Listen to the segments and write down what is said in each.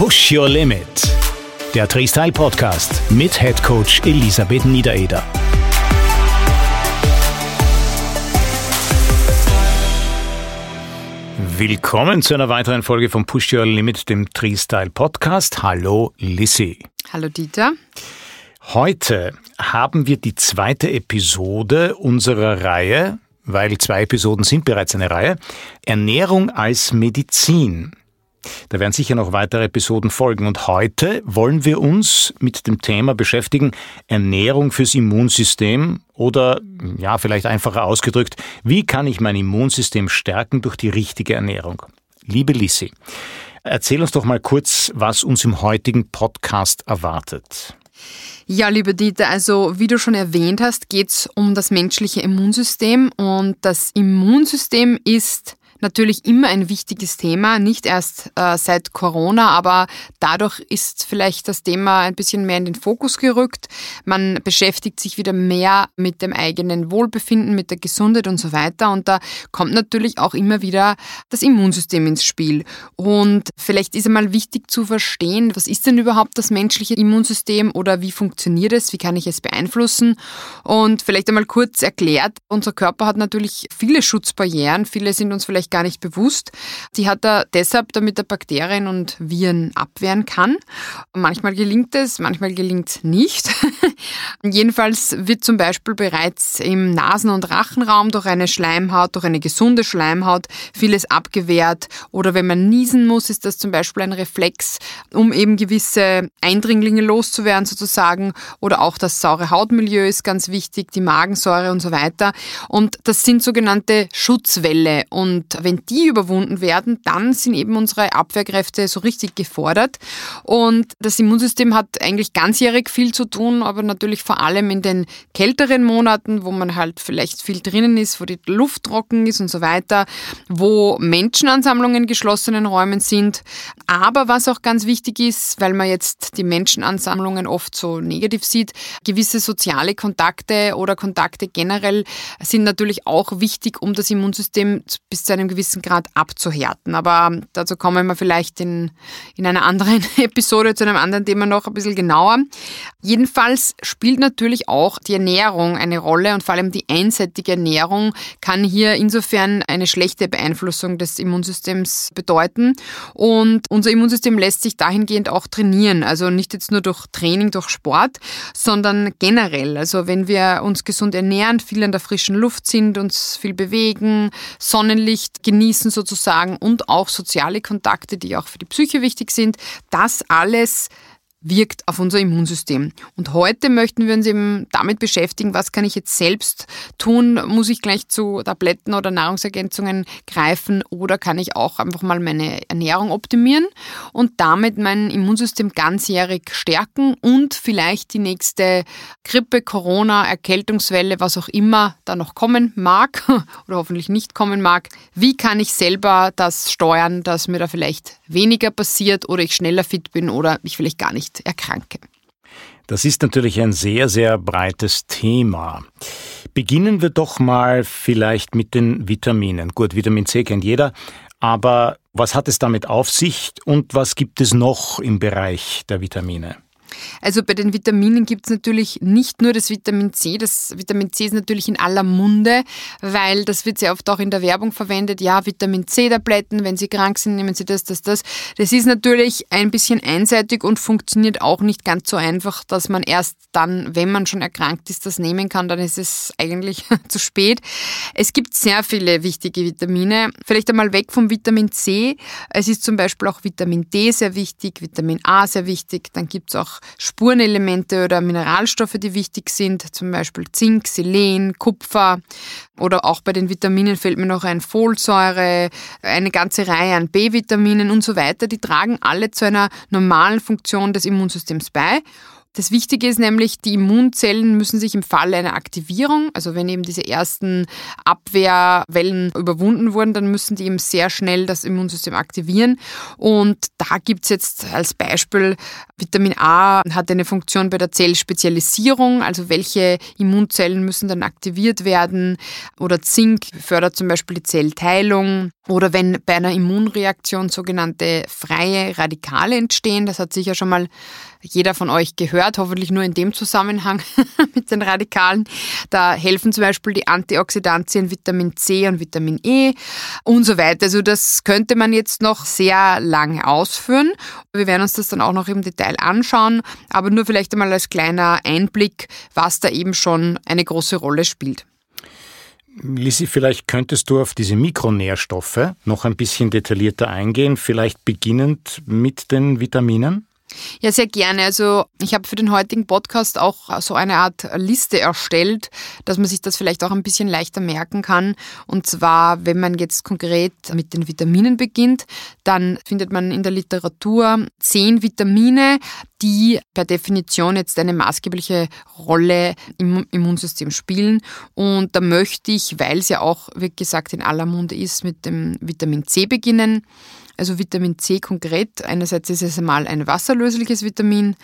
Push Your Limit, der Freestyle Podcast mit Head Coach Elisabeth Niedereder. Willkommen zu einer weiteren Folge von Push Your Limit, dem Freestyle Podcast. Hallo Lissy. Hallo Dieter. Heute haben wir die zweite Episode unserer Reihe, weil zwei Episoden sind bereits eine Reihe, Ernährung als Medizin. Da werden sicher noch weitere Episoden folgen. Und heute wollen wir uns mit dem Thema beschäftigen, Ernährung fürs Immunsystem oder, ja, vielleicht einfacher ausgedrückt, wie kann ich mein Immunsystem stärken durch die richtige Ernährung? Liebe Lissi, erzähl uns doch mal kurz, was uns im heutigen Podcast erwartet. Ja, liebe Dieter, also wie du schon erwähnt hast, geht es um das menschliche Immunsystem und das Immunsystem ist natürlich immer ein wichtiges Thema, nicht erst äh, seit Corona, aber dadurch ist vielleicht das Thema ein bisschen mehr in den Fokus gerückt. Man beschäftigt sich wieder mehr mit dem eigenen Wohlbefinden, mit der Gesundheit und so weiter. Und da kommt natürlich auch immer wieder das Immunsystem ins Spiel. Und vielleicht ist einmal wichtig zu verstehen, was ist denn überhaupt das menschliche Immunsystem oder wie funktioniert es, wie kann ich es beeinflussen? Und vielleicht einmal kurz erklärt, unser Körper hat natürlich viele Schutzbarrieren, viele sind uns vielleicht gar nicht bewusst. Die hat er deshalb, damit er Bakterien und Viren abwehren kann. Manchmal gelingt es, manchmal gelingt es nicht. Jedenfalls wird zum Beispiel bereits im Nasen- und Rachenraum durch eine Schleimhaut, durch eine gesunde Schleimhaut vieles abgewehrt. Oder wenn man niesen muss, ist das zum Beispiel ein Reflex, um eben gewisse Eindringlinge loszuwerden sozusagen. Oder auch das saure Hautmilieu ist ganz wichtig, die Magensäure und so weiter. Und das sind sogenannte Schutzwelle. Und wenn die überwunden werden, dann sind eben unsere Abwehrkräfte so richtig gefordert. Und das Immunsystem hat eigentlich ganzjährig viel zu tun, aber natürlich vor allem in den kälteren Monaten, wo man halt vielleicht viel drinnen ist, wo die Luft trocken ist und so weiter, wo Menschenansammlungen in geschlossenen Räumen sind. Aber was auch ganz wichtig ist, weil man jetzt die Menschenansammlungen oft so negativ sieht, gewisse soziale Kontakte oder Kontakte generell sind natürlich auch wichtig, um das Immunsystem bis zu einem gewissen Grad abzuhärten. Aber dazu kommen wir vielleicht in, in einer anderen Episode zu einem anderen Thema noch ein bisschen genauer. Jedenfalls spielt natürlich auch die Ernährung eine Rolle und vor allem die einseitige Ernährung kann hier insofern eine schlechte Beeinflussung des Immunsystems bedeuten. Und unser Immunsystem lässt sich dahingehend auch trainieren. Also nicht jetzt nur durch Training, durch Sport, sondern generell. Also wenn wir uns gesund ernähren, viel an der frischen Luft sind, uns viel bewegen, Sonnenlicht genießen sozusagen und auch soziale Kontakte, die auch für die Psyche wichtig sind. Das alles wirkt auf unser Immunsystem. Und heute möchten wir uns eben damit beschäftigen, was kann ich jetzt selbst tun? Muss ich gleich zu Tabletten oder Nahrungsergänzungen greifen oder kann ich auch einfach mal meine Ernährung optimieren und damit mein Immunsystem ganzjährig stärken und vielleicht die nächste Grippe, Corona, Erkältungswelle, was auch immer da noch kommen mag oder hoffentlich nicht kommen mag. Wie kann ich selber das steuern, dass mir da vielleicht weniger passiert oder ich schneller fit bin oder ich vielleicht gar nicht erkranke. Das ist natürlich ein sehr, sehr breites Thema. Beginnen wir doch mal vielleicht mit den Vitaminen. Gut, Vitamin C kennt jeder, aber was hat es damit auf sich und was gibt es noch im Bereich der Vitamine? Also bei den Vitaminen gibt es natürlich nicht nur das Vitamin C. Das Vitamin C ist natürlich in aller Munde, weil das wird sehr oft auch in der Werbung verwendet. Ja, Vitamin C-Tabletten, wenn Sie krank sind, nehmen Sie das, das, das. Das ist natürlich ein bisschen einseitig und funktioniert auch nicht ganz so einfach, dass man erst dann, wenn man schon erkrankt ist, das nehmen kann. Dann ist es eigentlich zu spät. Es gibt sehr viele wichtige Vitamine. Vielleicht einmal weg vom Vitamin C. Es ist zum Beispiel auch Vitamin D sehr wichtig, Vitamin A sehr wichtig. Dann gibt es auch Spurenelemente oder Mineralstoffe, die wichtig sind, zum Beispiel Zink, Selen, Kupfer oder auch bei den Vitaminen fällt mir noch ein Folsäure, eine ganze Reihe an B-Vitaminen und so weiter. Die tragen alle zu einer normalen Funktion des Immunsystems bei. Das Wichtige ist nämlich, die Immunzellen müssen sich im Falle einer Aktivierung, also wenn eben diese ersten Abwehrwellen überwunden wurden, dann müssen die eben sehr schnell das Immunsystem aktivieren. Und da gibt es jetzt als Beispiel, Vitamin A hat eine Funktion bei der Zellspezialisierung, also welche Immunzellen müssen dann aktiviert werden. Oder Zink fördert zum Beispiel die Zellteilung. Oder wenn bei einer Immunreaktion sogenannte freie Radikale entstehen, das hat sicher schon mal jeder von euch gehört, hoffentlich nur in dem Zusammenhang mit den Radikalen. Da helfen zum Beispiel die Antioxidantien Vitamin C und Vitamin E und so weiter. Also das könnte man jetzt noch sehr lange ausführen. Wir werden uns das dann auch noch im Detail anschauen, aber nur vielleicht einmal als kleiner Einblick, was da eben schon eine große Rolle spielt. Lisi, vielleicht könntest du auf diese Mikronährstoffe noch ein bisschen detaillierter eingehen, vielleicht beginnend mit den Vitaminen? Ja, sehr gerne. Also ich habe für den heutigen Podcast auch so eine Art Liste erstellt, dass man sich das vielleicht auch ein bisschen leichter merken kann. Und zwar, wenn man jetzt konkret mit den Vitaminen beginnt, dann findet man in der Literatur zehn Vitamine, die per Definition jetzt eine maßgebliche Rolle im Immunsystem spielen. Und da möchte ich, weil es ja auch, wie gesagt, in aller Munde ist, mit dem Vitamin C beginnen. Also Vitamin C konkret, einerseits ist es einmal ein wasserlösliches Vitamin.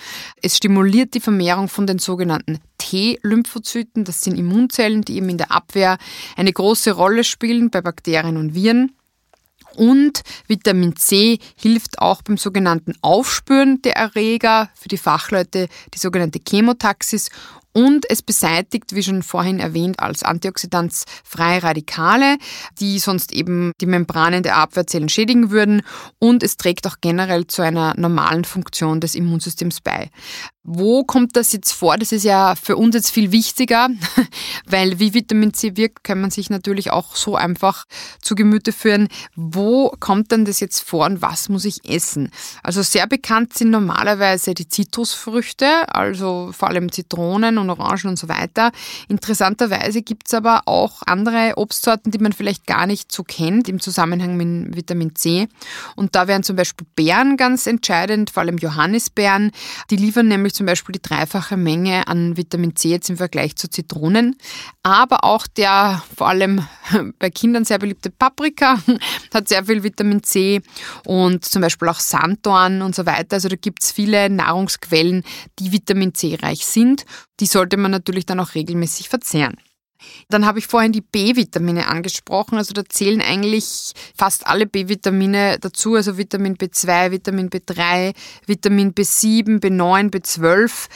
Es stimuliert die Vermehrung von den sogenannten T-Lymphozyten. Das sind Immunzellen, die eben in der Abwehr eine große Rolle spielen bei Bakterien und Viren. Und Vitamin C hilft auch beim sogenannten Aufspüren der Erreger, für die Fachleute die sogenannte Chemotaxis und es beseitigt, wie schon vorhin erwähnt, als Antioxidant freie Radikale, die sonst eben die Membranen der Abwehrzellen schädigen würden und es trägt auch generell zu einer normalen Funktion des Immunsystems bei. Wo kommt das jetzt vor? Das ist ja für uns jetzt viel wichtiger, weil wie Vitamin C wirkt, kann man sich natürlich auch so einfach zu Gemüte führen. Wo kommt denn das jetzt vor und was muss ich essen? Also sehr bekannt sind normalerweise die Zitrusfrüchte, also vor allem Zitronen und Orangen und so weiter. Interessanterweise gibt es aber auch andere Obstsorten, die man vielleicht gar nicht so kennt im Zusammenhang mit Vitamin C. Und da wären zum Beispiel Beeren ganz entscheidend, vor allem Johannisbeeren. Die liefern nämlich zum Beispiel die dreifache Menge an Vitamin C jetzt im Vergleich zu Zitronen. Aber auch der vor allem bei Kindern sehr beliebte Paprika hat sehr viel Vitamin C und zum Beispiel auch Sanddorn und so weiter. Also da gibt es viele Nahrungsquellen, die Vitamin C reich sind. Die sollte man natürlich dann auch regelmäßig verzehren. Dann habe ich vorhin die B-Vitamine angesprochen. Also da zählen eigentlich fast alle B-Vitamine dazu, also Vitamin B2, Vitamin B3, Vitamin B7, B9, B12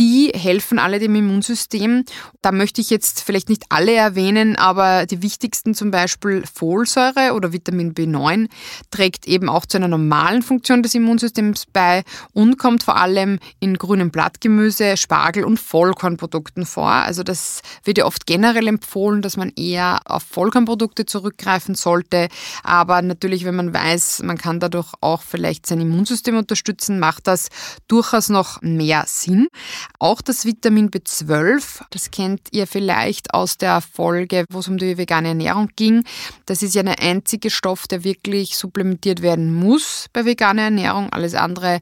die helfen alle dem Immunsystem. Da möchte ich jetzt vielleicht nicht alle erwähnen, aber die wichtigsten zum Beispiel Folsäure oder Vitamin B9 trägt eben auch zu einer normalen Funktion des Immunsystems bei und kommt vor allem in grünem Blattgemüse, Spargel und Vollkornprodukten vor. Also das wird ja oft generell empfohlen, dass man eher auf Vollkornprodukte zurückgreifen sollte. Aber natürlich, wenn man weiß, man kann dadurch auch vielleicht sein Immunsystem unterstützen, macht das durchaus noch mehr Sinn. Auch das Vitamin B12, das kennt ihr vielleicht aus der Folge, wo es um die vegane Ernährung ging. Das ist ja der einzige Stoff, der wirklich supplementiert werden muss bei veganer Ernährung. Alles andere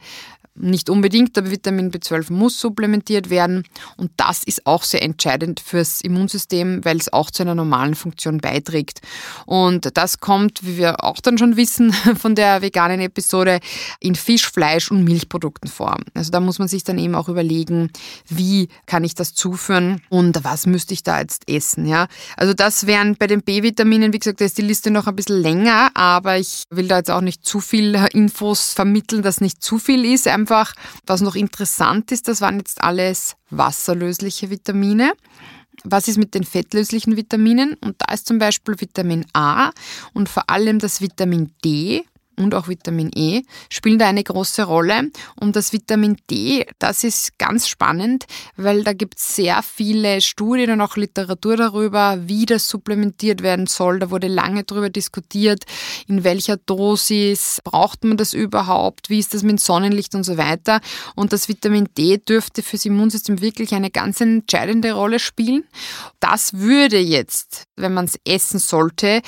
nicht unbedingt, aber Vitamin B12 muss supplementiert werden und das ist auch sehr entscheidend fürs Immunsystem, weil es auch zu einer normalen Funktion beiträgt. Und das kommt, wie wir auch dann schon wissen von der veganen Episode, in Fisch, Fleisch und Milchprodukten vor. Also da muss man sich dann eben auch überlegen, wie kann ich das zuführen und was müsste ich da jetzt essen. Ja? Also das wären bei den B-Vitaminen, wie gesagt, da ist die Liste noch ein bisschen länger, aber ich will da jetzt auch nicht zu viel Infos vermitteln, dass nicht zu viel ist. Einfach, was noch interessant ist, das waren jetzt alles wasserlösliche Vitamine. Was ist mit den fettlöslichen Vitaminen? Und da ist zum Beispiel Vitamin A und vor allem das Vitamin D und auch Vitamin E spielen da eine große Rolle. Und das Vitamin D, das ist ganz spannend, weil da gibt es sehr viele Studien und auch Literatur darüber, wie das supplementiert werden soll. Da wurde lange darüber diskutiert, in welcher Dosis braucht man das überhaupt, wie ist das mit Sonnenlicht und so weiter. Und das Vitamin D dürfte fürs Immunsystem wirklich eine ganz entscheidende Rolle spielen. Das würde jetzt, wenn man es essen sollte,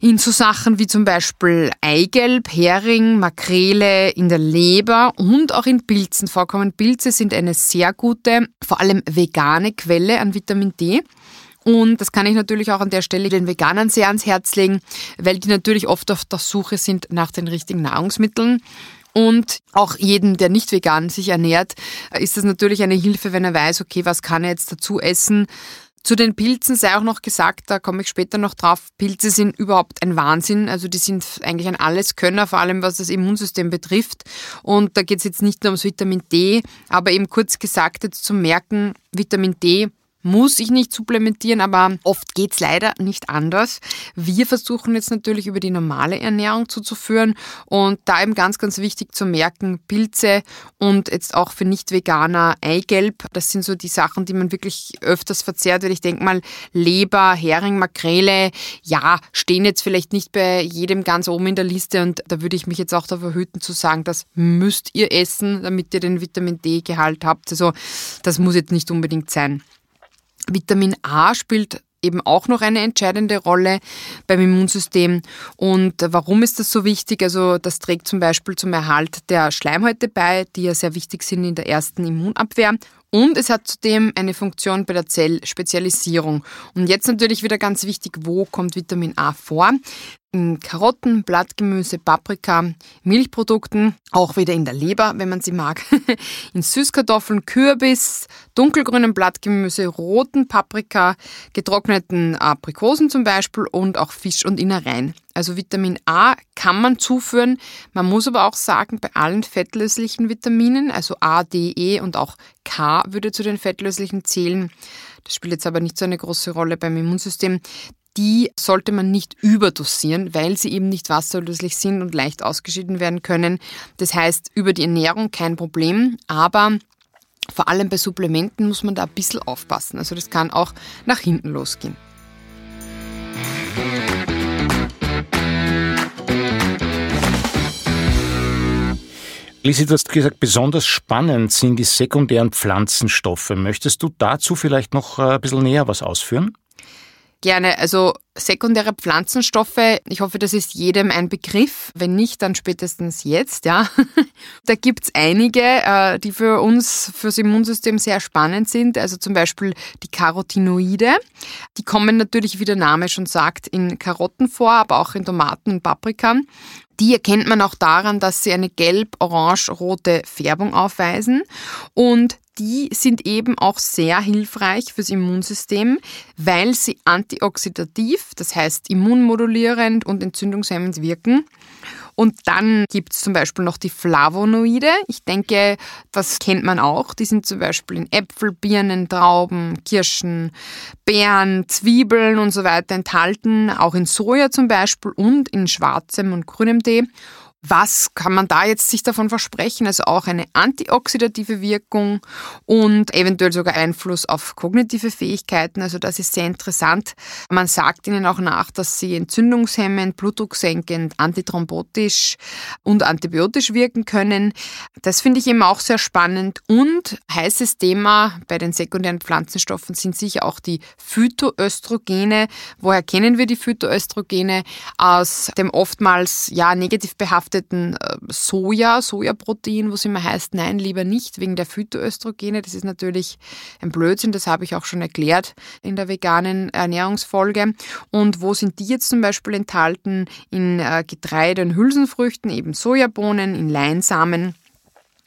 in so Sachen wie zum Beispiel Eigelb, Eigelb, Hering, Makrele, in der Leber und auch in Pilzen vorkommen. Pilze sind eine sehr gute, vor allem vegane Quelle an Vitamin D. Und das kann ich natürlich auch an der Stelle den Veganern sehr ans Herz legen, weil die natürlich oft auf der Suche sind nach den richtigen Nahrungsmitteln. Und auch jedem, der nicht vegan sich ernährt, ist das natürlich eine Hilfe, wenn er weiß, okay, was kann er jetzt dazu essen, zu den Pilzen sei auch noch gesagt, da komme ich später noch drauf, Pilze sind überhaupt ein Wahnsinn. Also die sind eigentlich ein Alleskönner, vor allem was das Immunsystem betrifft. Und da geht es jetzt nicht nur ums Vitamin D, aber eben kurz gesagt jetzt zum Merken, Vitamin D muss ich nicht supplementieren, aber oft geht's leider nicht anders. Wir versuchen jetzt natürlich über die normale Ernährung zuzuführen und da eben ganz, ganz wichtig zu merken, Pilze und jetzt auch für Nicht-Veganer Eigelb. Das sind so die Sachen, die man wirklich öfters verzehrt, weil ich denke mal, Leber, Hering, Makrele, ja, stehen jetzt vielleicht nicht bei jedem ganz oben in der Liste und da würde ich mich jetzt auch davor hüten zu sagen, das müsst ihr essen, damit ihr den Vitamin D-Gehalt habt. Also das muss jetzt nicht unbedingt sein. Vitamin A spielt eben auch noch eine entscheidende Rolle beim Immunsystem. Und warum ist das so wichtig? Also das trägt zum Beispiel zum Erhalt der Schleimhäute bei, die ja sehr wichtig sind in der ersten Immunabwehr. Und es hat zudem eine Funktion bei der Zellspezialisierung. Und jetzt natürlich wieder ganz wichtig, wo kommt Vitamin A vor? In Karotten, Blattgemüse, Paprika, Milchprodukten, auch wieder in der Leber, wenn man sie mag, in Süßkartoffeln, Kürbis, dunkelgrünen Blattgemüse, roten Paprika, getrockneten Aprikosen zum Beispiel und auch Fisch und Innereien. Also Vitamin A kann man zuführen. Man muss aber auch sagen, bei allen fettlöslichen Vitaminen, also A, D, E und auch K würde zu den fettlöslichen zählen. Das spielt jetzt aber nicht so eine große Rolle beim Immunsystem die sollte man nicht überdosieren, weil sie eben nicht wasserlöslich sind und leicht ausgeschieden werden können. Das heißt, über die Ernährung kein Problem, aber vor allem bei Supplementen muss man da ein bisschen aufpassen. Also das kann auch nach hinten losgehen. Lisi, du hast gesagt, besonders spannend sind die sekundären Pflanzenstoffe. Möchtest du dazu vielleicht noch äh, ein bisschen näher was ausführen? Gerne. Also sekundäre Pflanzenstoffe, ich hoffe, das ist jedem ein Begriff. Wenn nicht, dann spätestens jetzt, ja. da gibt's einige, äh, die für uns, fürs Immunsystem sehr spannend sind. Also zum Beispiel die Carotinoide. Die kommen natürlich, wie der Name schon sagt, in Karotten vor, aber auch in Tomaten und Paprika. Die erkennt man auch daran, dass sie eine gelb-orange-rote Färbung aufweisen. Und die sind eben auch sehr hilfreich fürs Immunsystem, weil sie antioxidativ, das heißt immunmodulierend und entzündungshemmend wirken. Und dann gibt es zum Beispiel noch die Flavonoide. Ich denke, das kennt man auch. Die sind zum Beispiel in Äpfel, Birnen, Trauben, Kirschen, Beeren, Zwiebeln und so weiter enthalten. Auch in Soja zum Beispiel und in schwarzem und grünem Tee. Was kann man da jetzt sich davon versprechen? Also auch eine antioxidative Wirkung und eventuell sogar Einfluss auf kognitive Fähigkeiten. Also das ist sehr interessant. Man sagt ihnen auch nach, dass sie entzündungshemmend, blutdrucksenkend, antithrombotisch und antibiotisch wirken können. Das finde ich eben auch sehr spannend. Und heißes Thema bei den sekundären Pflanzenstoffen sind sicher auch die Phytoöstrogene. Woher kennen wir die Phytoöstrogene? Aus dem oftmals ja negativ behafteten vergifteten äh, Soja, Sojaprotein, wo es immer heißt, nein, lieber nicht, wegen der Phytoöstrogene. Das ist natürlich ein Blödsinn, das habe ich auch schon erklärt in der veganen Ernährungsfolge. Und wo sind die jetzt zum Beispiel enthalten? In äh, Getreide und Hülsenfrüchten, eben Sojabohnen, in Leinsamen.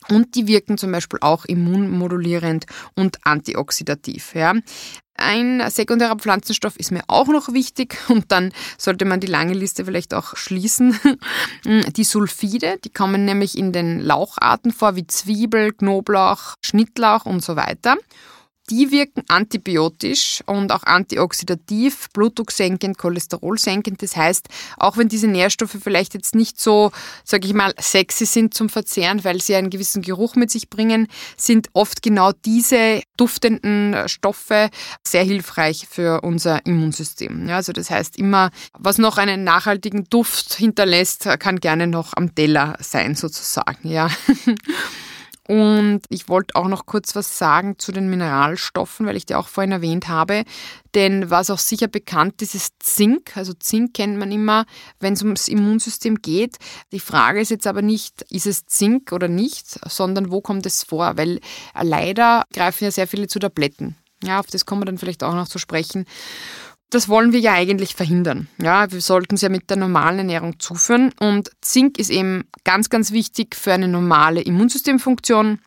Und die wirken zum Beispiel auch immunmodulierend und antioxidativ. Ja. Ein sekundärer Pflanzenstoff ist mir auch noch wichtig und dann sollte man die lange Liste vielleicht auch schließen. Die Sulfide, die kommen nämlich in den Laucharten vor, wie Zwiebel, Knoblauch, Schnittlauch und so weiter. Die wirken antibiotisch und auch antioxidativ, blutdrucksenkend, cholesterolsenkend. Das heißt, auch wenn diese Nährstoffe vielleicht jetzt nicht so, sage ich mal, sexy sind zum Verzehren, weil sie einen gewissen Geruch mit sich bringen, sind oft genau diese duftenden Stoffe sehr hilfreich für unser Immunsystem. Ja, also das heißt immer, was noch einen nachhaltigen Duft hinterlässt, kann gerne noch am Teller sein sozusagen. Ja. Und ich wollte auch noch kurz was sagen zu den Mineralstoffen, weil ich die auch vorhin erwähnt habe. Denn was auch sicher bekannt ist, ist Zink. Also Zink kennt man immer, wenn es ums Immunsystem geht. Die Frage ist jetzt aber nicht, ist es Zink oder nicht, sondern wo kommt es vor? Weil leider greifen ja sehr viele zu Tabletten. Ja, auf das kommen wir dann vielleicht auch noch zu sprechen. Das wollen wir ja eigentlich verhindern. Ja, wir sollten es ja mit der normalen Ernährung zuführen. Und Zink ist eben ganz, ganz wichtig für eine normale Immunsystemfunktion,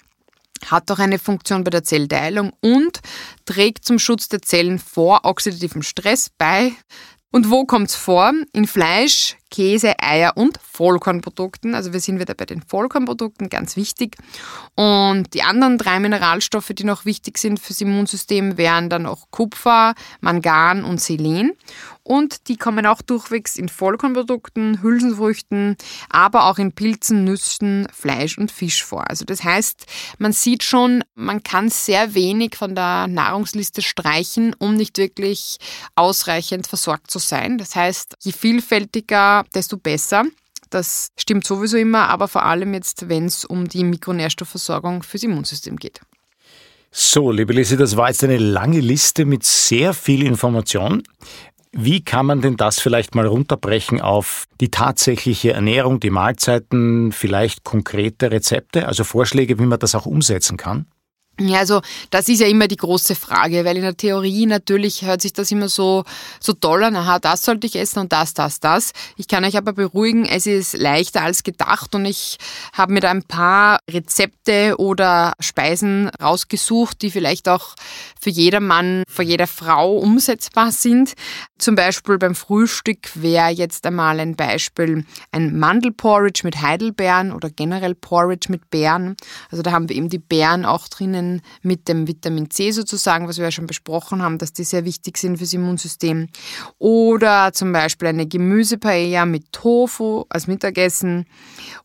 hat auch eine Funktion bei der Zellteilung und trägt zum Schutz der Zellen vor oxidativem Stress bei. Und wo kommt es vor? In Fleisch, Käse, Eier und Vollkornprodukten. Also wir sind wieder bei den Vollkornprodukten, ganz wichtig. Und die anderen drei Mineralstoffe, die noch wichtig sind fürs Immunsystem, wären dann auch Kupfer, Mangan und Selen. Und die kommen auch durchwegs in Vollkornprodukten, Hülsenfrüchten, aber auch in Pilzen, Nüssen, Fleisch und Fisch vor. Also das heißt, man sieht schon, man kann sehr wenig von der Nahrungsliste streichen, um nicht wirklich ausreichend versorgt zu sein. Das heißt, je vielfältiger desto besser. Das stimmt sowieso immer, aber vor allem jetzt, wenn es um die Mikronährstoffversorgung fürs Immunsystem geht. So, liebe Lise, das war jetzt eine lange Liste mit sehr viel Information. Wie kann man denn das vielleicht mal runterbrechen auf die tatsächliche Ernährung, die Mahlzeiten, vielleicht konkrete Rezepte, also Vorschläge, wie man das auch umsetzen kann? Ja, also das ist ja immer die große Frage, weil in der Theorie natürlich hört sich das immer so, so toll an, aha, das sollte ich essen und das, das, das. Ich kann euch aber beruhigen, es ist leichter als gedacht und ich habe mir da ein paar Rezepte oder Speisen rausgesucht, die vielleicht auch für jedermann, für jede Frau umsetzbar sind. Zum Beispiel beim Frühstück wäre jetzt einmal ein Beispiel ein Mandelporridge mit Heidelbeeren oder generell Porridge mit Beeren. Also da haben wir eben die Beeren auch drinnen mit dem Vitamin C sozusagen, was wir ja schon besprochen haben, dass die sehr wichtig sind fürs Immunsystem. Oder zum Beispiel eine Gemüsepaella mit Tofu als Mittagessen.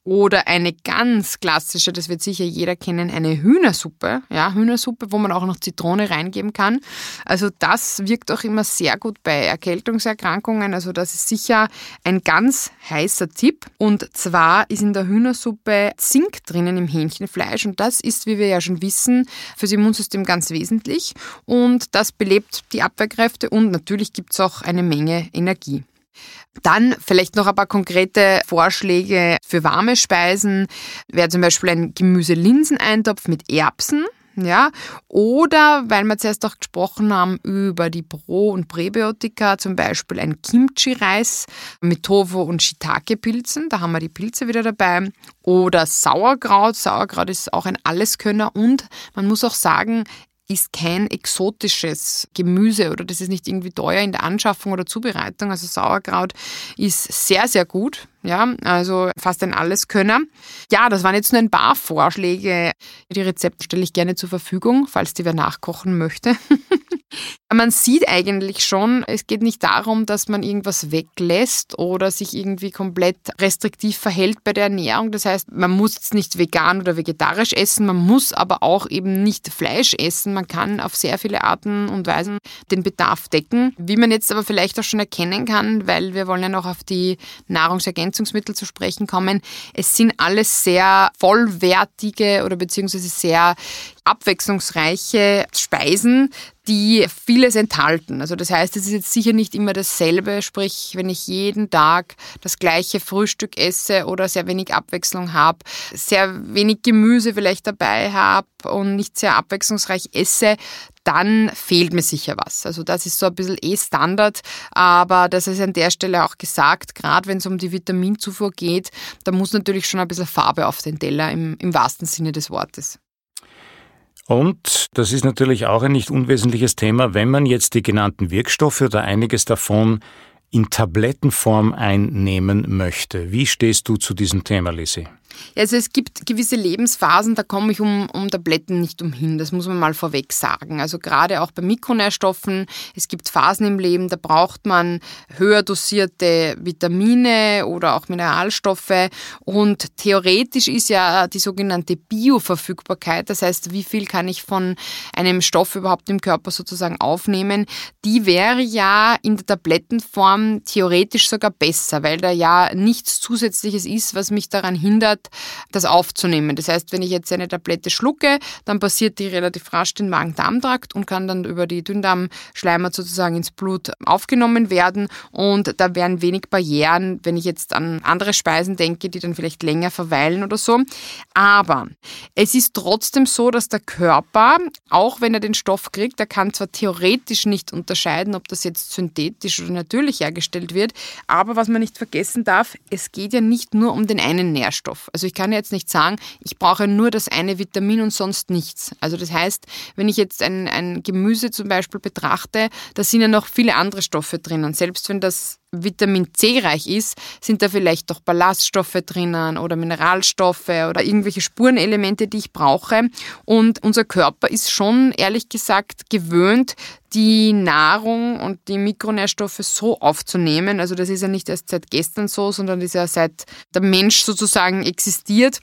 Oder eine ganz klassische, das wird sicher jeder kennen, eine Hühnersuppe. Ja, Hühnersuppe, wo man auch noch Zitrone reingeben kann. Also das wirkt auch immer sehr gut bei Erkältungserkrankungen. Also das ist sicher ein ganz heißer Tipp. Und zwar ist in der Hühnersuppe Zink drinnen im Hähnchenfleisch. Und das ist, wie wir ja schon wissen, fürs Immunsystem ganz wesentlich. Und das belebt die Abwehrkräfte und natürlich gibt es auch eine Menge Energie. Dann vielleicht noch ein paar konkrete Vorschläge für warme Speisen. Wäre zum Beispiel ein Gemüse-Linseneintopf mit Erbsen. Ja, oder weil wir zuerst auch gesprochen haben über die Pro- und Präbiotika, zum Beispiel ein Kimchi-Reis mit Tofu und Shiitake-Pilzen, da haben wir die Pilze wieder dabei. Oder Sauerkraut, Sauerkraut ist auch ein Alleskönner und man muss auch sagen, ist kein exotisches Gemüse oder das ist nicht irgendwie teuer in der Anschaffung oder Zubereitung. Also Sauerkraut ist sehr, sehr gut. Ja, also fast ein Alleskönner. Ja, das waren jetzt nur ein paar Vorschläge. Die Rezepte stelle ich gerne zur Verfügung, falls die wer nachkochen möchte. man sieht eigentlich schon, es geht nicht darum, dass man irgendwas weglässt oder sich irgendwie komplett restriktiv verhält bei der Ernährung. Das heißt, man muss jetzt nicht vegan oder vegetarisch essen, man muss aber auch eben nicht Fleisch essen. Man kann auf sehr viele Arten und Weisen den Bedarf decken. Wie man jetzt aber vielleicht auch schon erkennen kann, weil wir wollen ja noch auf die Nahrungsergänzung Nahrungsergänzungsmittel zu sprechen kommen. Es sind alles sehr vollwertige oder beziehungsweise sehr abwechslungsreiche Speisen, die vieles enthalten. Also das heißt, es ist jetzt sicher nicht immer dasselbe, sprich, wenn ich jeden Tag das gleiche Frühstück esse oder sehr wenig Abwechslung habe, sehr wenig Gemüse vielleicht dabei habe und nicht sehr abwechslungsreich esse, dann fehlt mir sicher was. Also das ist so ein bisschen eh Standard, aber das ist an der Stelle auch gesagt, gerade wenn es um die Vitaminzufuhr geht, da muss natürlich schon ein bisschen Farbe auf den Teller im, im wahrsten Sinne des Wortes. Und das ist natürlich auch ein nicht unwesentliches Thema, wenn man jetzt die genannten Wirkstoffe oder einiges davon in Tablettenform einnehmen möchte. Wie stehst du zu diesem Thema, Lissy? Also es gibt gewisse Lebensphasen, da komme ich um, um Tabletten nicht umhin. Das muss man mal vorweg sagen. Also gerade auch bei Mikronährstoffen. Es gibt Phasen im Leben, da braucht man höher dosierte Vitamine oder auch Mineralstoffe. Und theoretisch ist ja die sogenannte Bioverfügbarkeit, das heißt, wie viel kann ich von einem Stoff überhaupt im Körper sozusagen aufnehmen, die wäre ja in der Tablettenform theoretisch sogar besser, weil da ja nichts Zusätzliches ist, was mich daran hindert, hat, das aufzunehmen. Das heißt, wenn ich jetzt eine Tablette schlucke, dann passiert die relativ rasch den Magen-Darm-Trakt und kann dann über die Dünndarmschleimhaut sozusagen ins Blut aufgenommen werden und da wären wenig Barrieren, wenn ich jetzt an andere Speisen denke, die dann vielleicht länger verweilen oder so. Aber es ist trotzdem so, dass der Körper, auch wenn er den Stoff kriegt, er kann zwar theoretisch nicht unterscheiden, ob das jetzt synthetisch oder natürlich hergestellt wird, aber was man nicht vergessen darf, es geht ja nicht nur um den einen Nährstoff. Also ich kann jetzt nicht sagen, ich brauche nur das eine Vitamin und sonst nichts. Also das heißt, wenn ich jetzt ein, ein Gemüse zum Beispiel betrachte, da sind ja noch viele andere Stoffe drinnen. Selbst wenn das Vitamin C reich ist, sind da vielleicht doch Ballaststoffe drinnen oder Mineralstoffe oder irgendwelche Spurenelemente, die ich brauche. Und unser Körper ist schon, ehrlich gesagt, gewöhnt, die Nahrung und die Mikronährstoffe so aufzunehmen. Also das ist ja nicht erst seit gestern so, sondern ist ja seit der Mensch sozusagen existiert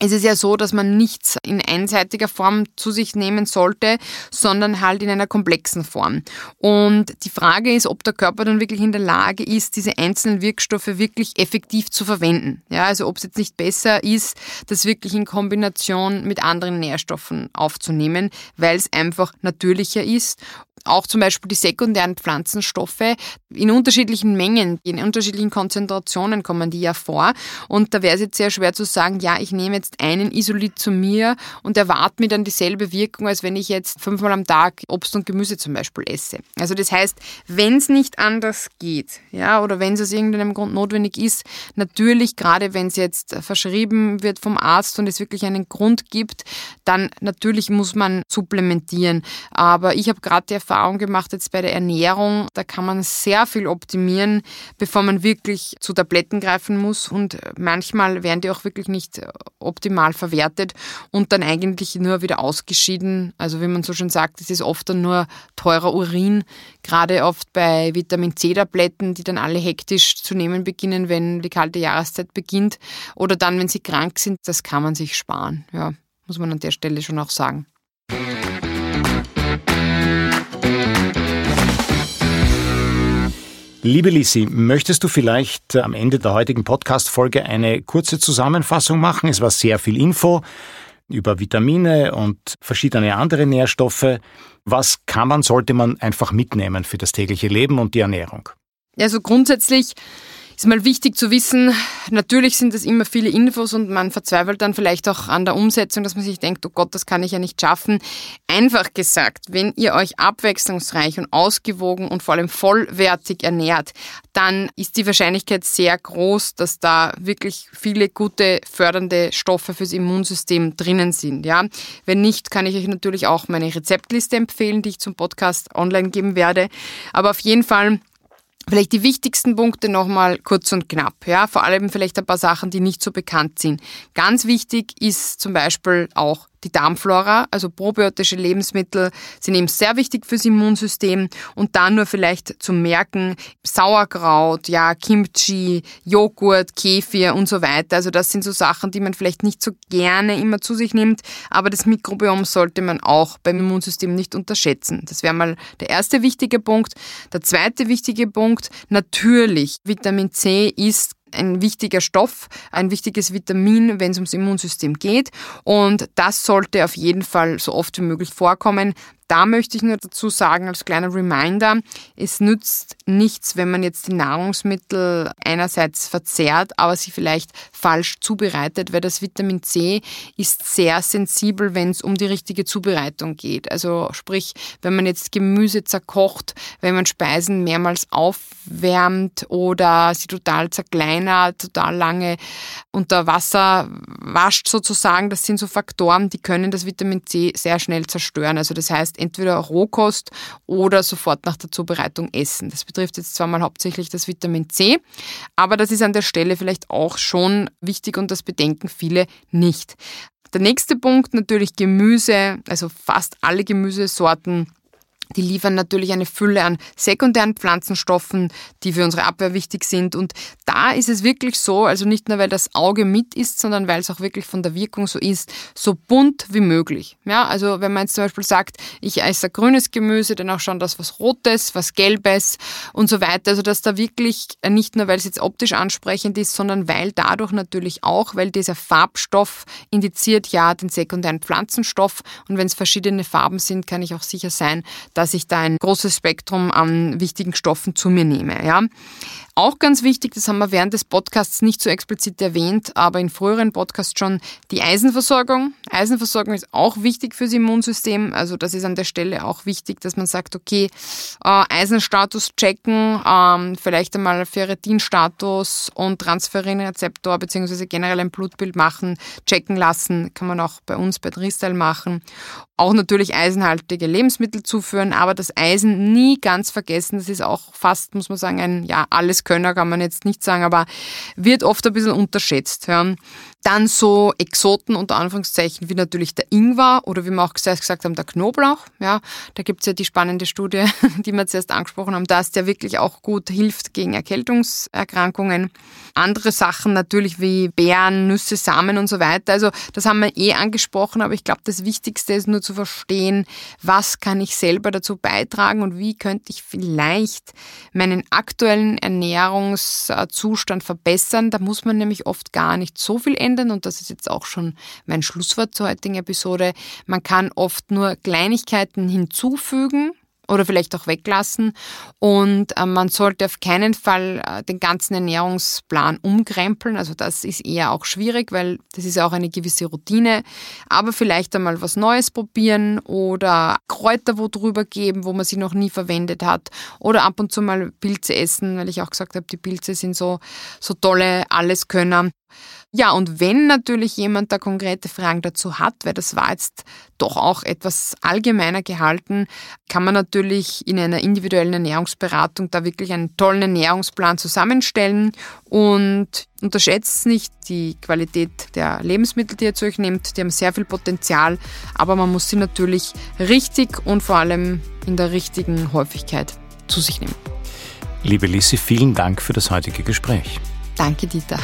es ist ja so, dass man nichts in einseitiger Form zu sich nehmen sollte, sondern halt in einer komplexen Form. Und die Frage ist, ob der Körper dann wirklich in der Lage ist, diese einzelnen Wirkstoffe wirklich effektiv zu verwenden. Ja, also ob es jetzt nicht besser ist, das wirklich in Kombination mit anderen Nährstoffen aufzunehmen, weil es einfach natürlicher ist auch zum Beispiel die sekundären Pflanzenstoffe in unterschiedlichen Mengen, in unterschiedlichen Konzentrationen kommen die ja vor. Und da wäre es jetzt sehr schwer zu sagen, ja, ich nehme jetzt einen Isolit zu mir und erwarte mir dann dieselbe Wirkung, als wenn ich jetzt fünfmal am Tag Obst und Gemüse zum Beispiel esse. Also das heißt, wenn es nicht anders geht, ja, oder wenn es aus irgendeinem Grund notwendig ist, natürlich, gerade wenn es jetzt verschrieben wird vom Arzt und es wirklich einen Grund gibt, dann natürlich muss man supplementieren. Aber ich habe gerade die Erfahrung Erfahrung gemacht jetzt bei der Ernährung. Da kann man sehr viel optimieren, bevor man wirklich zu Tabletten greifen muss. Und manchmal werden die auch wirklich nicht optimal verwertet und dann eigentlich nur wieder ausgeschieden. Also wie man so schön sagt, es ist oft dann nur teurer Urin, gerade oft bei Vitamin C-Tabletten, die dann alle hektisch zu nehmen beginnen, wenn die kalte Jahreszeit beginnt. Oder dann, wenn sie krank sind, das kann man sich sparen. Ja, muss man an der Stelle schon auch sagen. Liebe Lisi, möchtest du vielleicht äh, am Ende der heutigen Podcast-Folge eine kurze Zusammenfassung machen? Es war sehr viel Info über Vitamine und verschiedene andere Nährstoffe. Was kann man, sollte man einfach mitnehmen für das tägliche Leben und die Ernährung? Also grundsätzlich ist mal wichtig zu wissen, natürlich sind es immer viele Infos und man verzweifelt dann vielleicht auch an der Umsetzung, dass man sich denkt, oh Gott, das kann ich ja nicht schaffen. Einfach gesagt, wenn ihr euch abwechslungsreich und ausgewogen und vor allem vollwertig ernährt, dann ist die Wahrscheinlichkeit sehr groß, dass da wirklich viele gute fördernde Stoffe fürs Immunsystem drinnen sind. Ja, wenn nicht, kann ich euch natürlich auch meine Rezeptliste empfehlen, die ich zum Podcast online geben werde. Aber auf jeden Fall Vielleicht die wichtigsten Punkte nochmal kurz und knapp, ja, vor allem vielleicht ein paar Sachen, die nicht so bekannt sind. Ganz wichtig ist zum Beispiel auch die Darmflora, also probiotische Lebensmittel, sind eben sehr wichtig fürs Immunsystem. Und dann nur vielleicht zu merken, Sauerkraut, ja, Kimchi, Joghurt, Kefir und so weiter. Also das sind so Sachen, die man vielleicht nicht so gerne immer zu sich nimmt. Aber das Mikrobiom sollte man auch beim Immunsystem nicht unterschätzen. Das wäre mal der erste wichtige Punkt. Der zweite wichtige Punkt, natürlich, Vitamin C ist ein wichtiger Stoff, ein wichtiges Vitamin, wenn es ums Immunsystem geht. Und das sollte auf jeden Fall so oft wie möglich vorkommen. Da möchte ich nur dazu sagen, als kleiner Reminder, es nützt nichts, wenn man jetzt die Nahrungsmittel einerseits verzehrt, aber sie vielleicht falsch zubereitet, weil das Vitamin C ist sehr sensibel, wenn es um die richtige Zubereitung geht. Also sprich, wenn man jetzt Gemüse zerkocht, wenn man Speisen mehrmals aufwärmt oder sie total zerkleinert, total lange unter Wasser wascht sozusagen, das sind so Faktoren, die können das Vitamin C sehr schnell zerstören. Also das heißt, entweder Rohkost oder sofort nach der Zubereitung essen. Das betrifft jetzt zwar mal hauptsächlich das Vitamin C, aber das ist an der Stelle vielleicht auch schon wichtig und das bedenken viele nicht. Der nächste Punkt natürlich Gemüse, also fast alle Gemüsesorten Die liefern natürlich eine Fülle an sekundären Pflanzenstoffen, die für unsere Abwehr wichtig sind. Und da ist es wirklich so, also nicht nur, weil das Auge mit ist, sondern weil es auch wirklich von der Wirkung so ist, so bunt wie möglich. Ja, also wenn man jetzt zum Beispiel sagt, ich esse grünes Gemüse, dann auch schon das was Rotes, was Gelbes und so weiter. Also dass da wirklich nicht nur, weil es jetzt optisch ansprechend ist, sondern weil dadurch natürlich auch, weil dieser Farbstoff indiziert ja den sekundären Pflanzenstoff. Und wenn es verschiedene Farben sind, kann ich auch sicher sein, dass ich da ein großes Spektrum an wichtigen Stoffen zu mir nehme. Ja. Auch ganz wichtig, das haben wir während des Podcasts nicht so explizit erwähnt, aber in früheren Podcasts schon, die Eisenversorgung. Eisenversorgung ist auch wichtig fürs Immunsystem. Also das ist an der Stelle auch wichtig, dass man sagt, okay, äh, Eisenstatus checken, ähm, vielleicht einmal Ferritinstatus und Transferinrezeptor beziehungsweise generell ein Blutbild machen, checken lassen, kann man auch bei uns bei Dristal machen. Auch natürlich eisenhaltige Lebensmittel zuführen, aber das Eisen nie ganz vergessen. Das ist auch fast, muss man sagen, ein ja alles Könner kann man jetzt nicht sagen, aber wird oft ein bisschen unterschätzt. Ja. Dann so Exoten unter Anführungszeichen wie natürlich der Ingwer oder wie wir auch zuerst gesagt haben, der Knoblauch. Ja, da gibt's ja die spannende Studie, die wir zuerst angesprochen haben, dass der wirklich auch gut hilft gegen Erkältungserkrankungen. Andere Sachen natürlich wie Beeren, Nüsse, Samen und so weiter. Also das haben wir eh angesprochen, aber ich glaube, das Wichtigste ist nur zu verstehen, was kann ich selber dazu beitragen und wie könnte ich vielleicht meinen aktuellen Ernährungszustand verbessern. Da muss man nämlich oft gar nicht so viel ändern verändern und das ist jetzt auch schon mein Schlusswort zur heutigen Episode. Man kann oft nur Kleinigkeiten hinzufügen, oder vielleicht auch weglassen. Und äh, man sollte auf keinen Fall äh, den ganzen Ernährungsplan umkrempeln. Also das ist eher auch schwierig, weil das ist auch eine gewisse Routine. Aber vielleicht einmal was Neues probieren oder Kräuter wo drüber geben, wo man sie noch nie verwendet hat. Oder ab und zu mal Pilze essen, weil ich auch gesagt habe, die Pilze sind so, so tolle Alleskönner. Ja, und wenn natürlich jemand da konkrete Fragen dazu hat, weil das war jetzt doch auch etwas allgemeiner gehalten, kann man natürlich in einer individuellen Ernährungsberatung da wirklich einen tollen Ernährungsplan zusammenstellen und unterschätzt nicht die Qualität der Lebensmittel, die ihr zu euch nehmt. Die haben sehr viel Potenzial, aber man muss sie natürlich richtig und vor allem in der richtigen Häufigkeit zu sich nehmen. Liebe Lissi, vielen Dank für das heutige Gespräch. Danke, Dieter.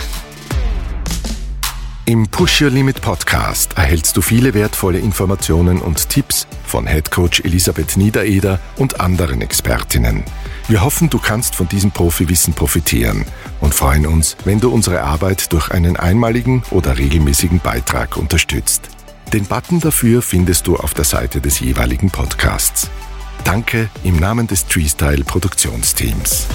Im Push Your Limit Podcast erhältst du viele wertvolle Informationen und Tipps von Head Coach Elisabeth Niedereder und anderen Expertinnen. Wir hoffen, du kannst von diesem Profiwissen profitieren und freuen uns, wenn du unsere Arbeit durch einen einmaligen oder regelmäßigen Beitrag unterstützt. Den Button dafür findest du auf der Seite des jeweiligen Podcasts. Danke im Namen des Treestyle Produktionsteams.